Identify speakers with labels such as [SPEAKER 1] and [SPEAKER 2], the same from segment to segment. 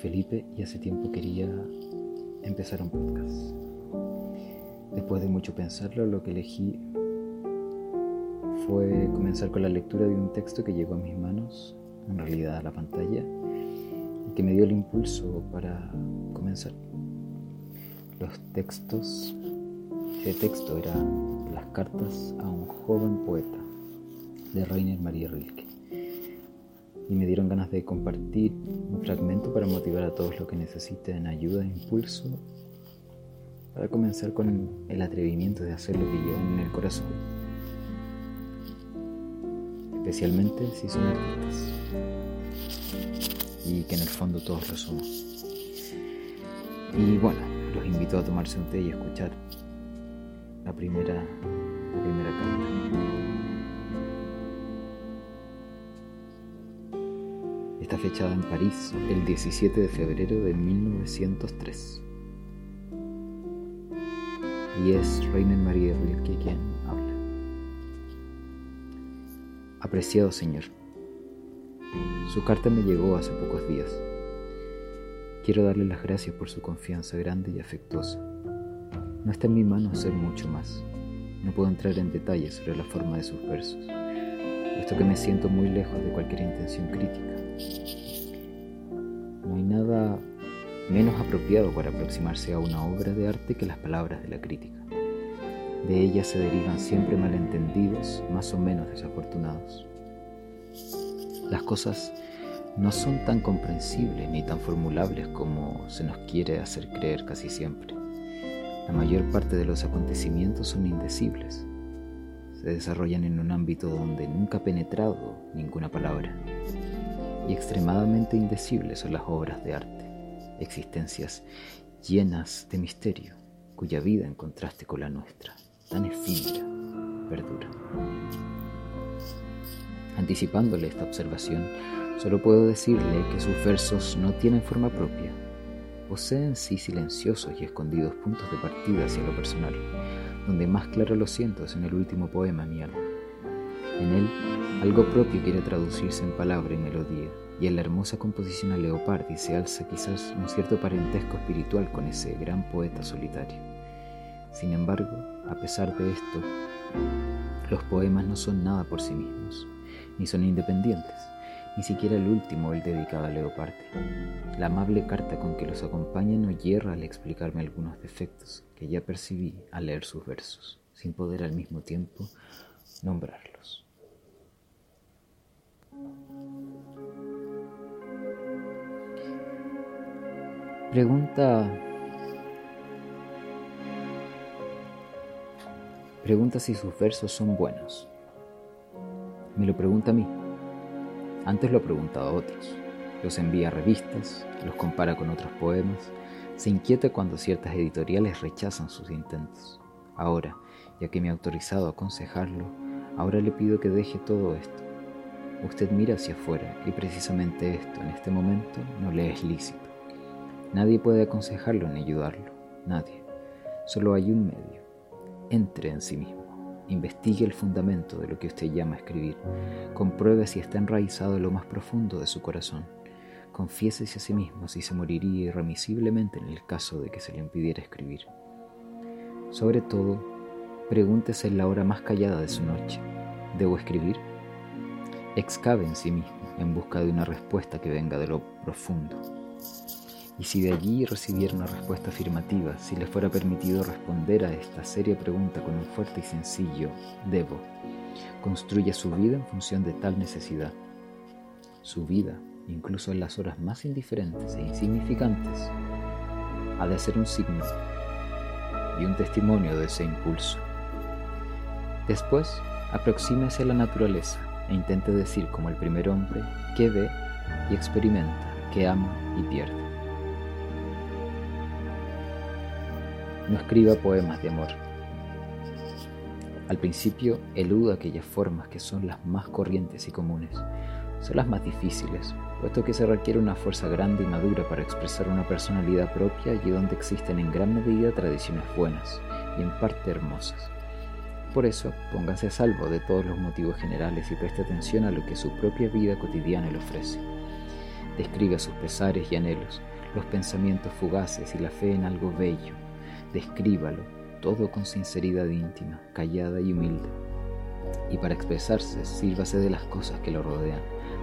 [SPEAKER 1] Felipe y hace tiempo quería empezar un podcast. Después de mucho pensarlo, lo que elegí fue comenzar con la lectura de un texto que llegó a mis manos, en realidad a la pantalla, y que me dio el impulso para comenzar. Los textos, el texto era Las cartas a un joven poeta de Rainer María Rilke. Y me dieron ganas de compartir un fragmento para motivar a todos los que necesiten ayuda e impulso para comenzar con el atrevimiento de hacer lo que llevan en el corazón. Especialmente si son artistas. Y que en el fondo todos lo somos. Y bueno, los invito a tomarse un té y escuchar la primera, la primera carta. Fechada en París el 17 de febrero de 1903. Y es Reina María Rilke quien habla. Apreciado señor, su carta me llegó hace pocos días. Quiero darle las gracias por su confianza grande y afectuosa. No está en mi mano hacer mucho más. No puedo entrar en detalles sobre la forma de sus versos, puesto que me siento muy lejos de cualquier intención crítica. No hay nada menos apropiado para aproximarse a una obra de arte que las palabras de la crítica. De ellas se derivan siempre malentendidos, más o menos desafortunados. Las cosas no son tan comprensibles ni tan formulables como se nos quiere hacer creer casi siempre. La mayor parte de los acontecimientos son indecibles. Se desarrollan en un ámbito donde nunca ha penetrado ninguna palabra. Y extremadamente indecibles son las obras de arte, existencias llenas de misterio, cuya vida en contraste con la nuestra, tan efímera, perdura. Anticipándole esta observación, solo puedo decirle que sus versos no tienen forma propia. Poseen sí silenciosos y escondidos puntos de partida hacia lo personal, donde más claro lo siento es en el último poema mi alma. En él, algo propio quiere traducirse en palabra y melodía, y en la hermosa composición a Leopardi se alza quizás un cierto parentesco espiritual con ese gran poeta solitario. Sin embargo, a pesar de esto, los poemas no son nada por sí mismos, ni son independientes, ni siquiera el último, el dedicado a Leopardi. La amable carta con que los acompaña no hierra al explicarme algunos defectos que ya percibí al leer sus versos, sin poder al mismo tiempo nombrarlos. Pregunta. Pregunta si sus versos son buenos. Me lo pregunta a mí. Antes lo ha preguntado a otros. Los envía a revistas, los compara con otros poemas, se inquieta cuando ciertas editoriales rechazan sus intentos. Ahora, ya que me ha autorizado a aconsejarlo, ahora le pido que deje todo esto. Usted mira hacia afuera y precisamente esto en este momento no le es lícito. Nadie puede aconsejarlo ni ayudarlo, nadie. Solo hay un medio. Entre en sí mismo, investigue el fundamento de lo que usted llama escribir, compruebe si está enraizado en lo más profundo de su corazón, confiésese a sí mismo si se moriría irremisiblemente en el caso de que se le impidiera escribir. Sobre todo, pregúntese en la hora más callada de su noche, ¿debo escribir? Excave en sí mismo en busca de una respuesta que venga de lo profundo. Y si de allí recibiera una respuesta afirmativa, si le fuera permitido responder a esta seria pregunta con un fuerte y sencillo debo, construya su vida en función de tal necesidad. Su vida, incluso en las horas más indiferentes e insignificantes, ha de ser un signo y un testimonio de ese impulso. Después, aproxímese a la naturaleza e intente decir como el primer hombre que ve y experimenta, que ama y pierde. No escriba poemas de amor. Al principio eluda aquellas formas que son las más corrientes y comunes. Son las más difíciles, puesto que se requiere una fuerza grande y madura para expresar una personalidad propia y donde existen en gran medida tradiciones buenas y en parte hermosas. Por eso, póngase a salvo de todos los motivos generales y preste atención a lo que su propia vida cotidiana le ofrece. Describa sus pesares y anhelos, los pensamientos fugaces y la fe en algo bello. Descríbalo, todo con sinceridad íntima, callada y humilde. Y para expresarse, sírvase de las cosas que lo rodean,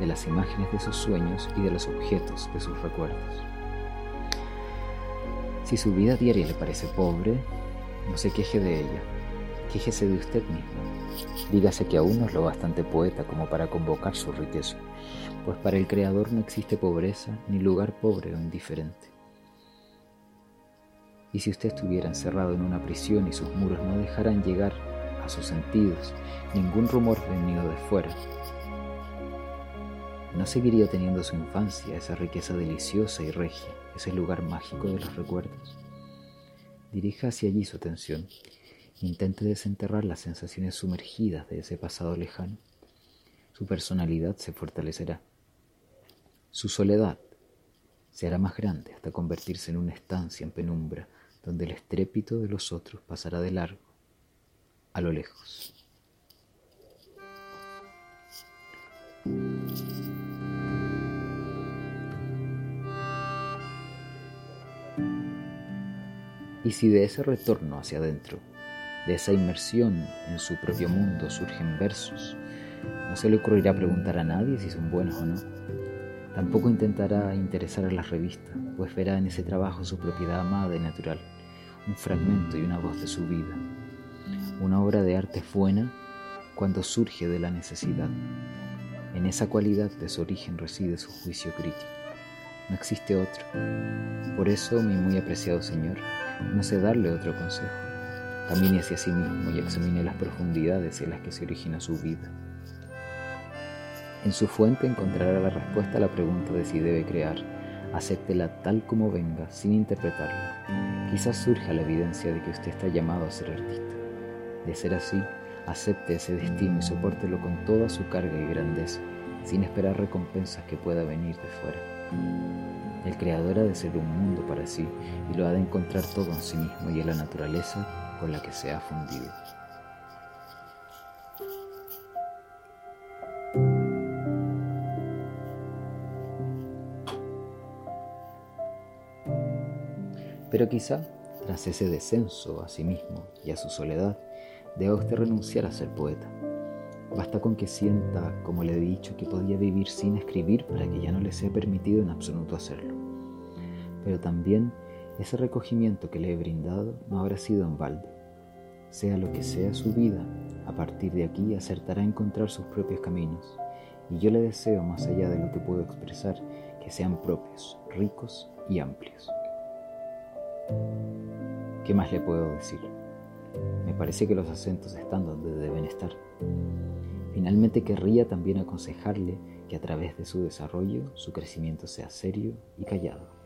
[SPEAKER 1] de las imágenes de sus sueños y de los objetos de sus recuerdos. Si su vida diaria le parece pobre, no se queje de ella, Quéjese de usted mismo. Dígase que aún no es lo bastante poeta como para convocar su riqueza, pues para el Creador no existe pobreza ni lugar pobre o indiferente. Y si usted estuviera encerrado en una prisión y sus muros no dejaran llegar a sus sentidos ningún rumor venido de fuera, ¿no seguiría teniendo su infancia esa riqueza deliciosa y regia, ese lugar mágico de los recuerdos? Dirija hacia allí su atención Intente desenterrar las sensaciones sumergidas de ese pasado lejano. Su personalidad se fortalecerá. Su soledad se hará más grande hasta convertirse en una estancia en penumbra donde el estrépito de los otros pasará de largo, a lo lejos. Y si de ese retorno hacia adentro de esa inmersión en su propio mundo surgen versos. No se le ocurrirá preguntar a nadie si son buenos o no. Tampoco intentará interesar a las revistas, pues verá en ese trabajo su propiedad amada y natural, un fragmento y una voz de su vida. Una obra de arte es buena cuando surge de la necesidad. En esa cualidad de su origen reside su juicio crítico. No existe otro. Por eso, mi muy apreciado Señor, no sé darle otro consejo Camine hacia sí mismo y examine las profundidades en las que se origina su vida. En su fuente encontrará la respuesta a la pregunta de si debe crear. Acéptela tal como venga, sin interpretarla. Quizás surja la evidencia de que usted está llamado a ser artista. De ser así, acepte ese destino y soportelo con toda su carga y grandeza, sin esperar recompensas que pueda venir de fuera. El creador ha de ser un mundo para sí y lo ha de encontrar todo en sí mismo y en la naturaleza con la que se ha fundido. Pero quizá, tras ese descenso a sí mismo y a su soledad, deba usted renunciar a ser poeta. Basta con que sienta, como le he dicho, que podía vivir sin escribir para que ya no le sea permitido en absoluto hacerlo. Pero también ese recogimiento que le he brindado no habrá sido en balde. Sea lo que sea su vida, a partir de aquí acertará a encontrar sus propios caminos. Y yo le deseo, más allá de lo que puedo expresar, que sean propios, ricos y amplios. ¿Qué más le puedo decir? Me parece que los acentos están donde deben estar. Finalmente querría también aconsejarle que a través de su desarrollo su crecimiento sea serio y callado.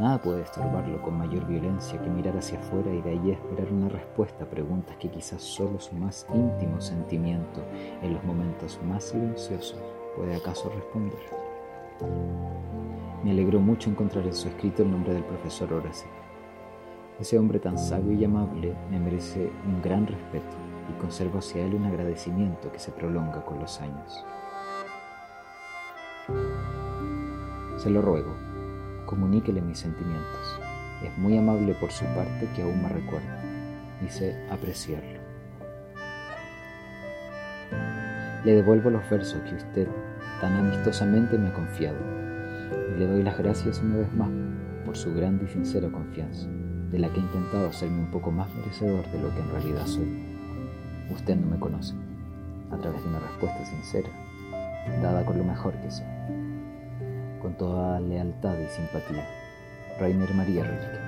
[SPEAKER 1] Nada puede estorbarlo con mayor violencia que mirar hacia afuera y de allí esperar una respuesta a preguntas que quizás solo su más íntimo sentimiento en los momentos más silenciosos puede acaso responder. Me alegró mucho encontrar en su escrito el nombre del profesor Horace. Ese hombre tan sabio y amable me merece un gran respeto y conservo hacia él un agradecimiento que se prolonga con los años. Se lo ruego comuníquele mis sentimientos. Es muy amable por su parte que aún me recuerda y sé apreciarlo. Le devuelvo los versos que usted tan amistosamente me ha confiado y le doy las gracias una vez más por su grande y sincera confianza, de la que he intentado hacerme un poco más merecedor de lo que en realidad soy. Usted no me conoce, a través de una respuesta sincera, dada con lo mejor que sé toda lealtad y simpatía. Rainer María Rilke.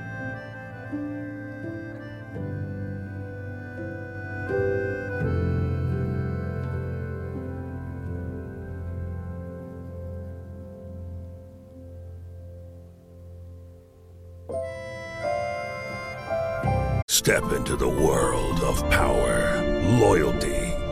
[SPEAKER 2] Step into the world of power, loyalty.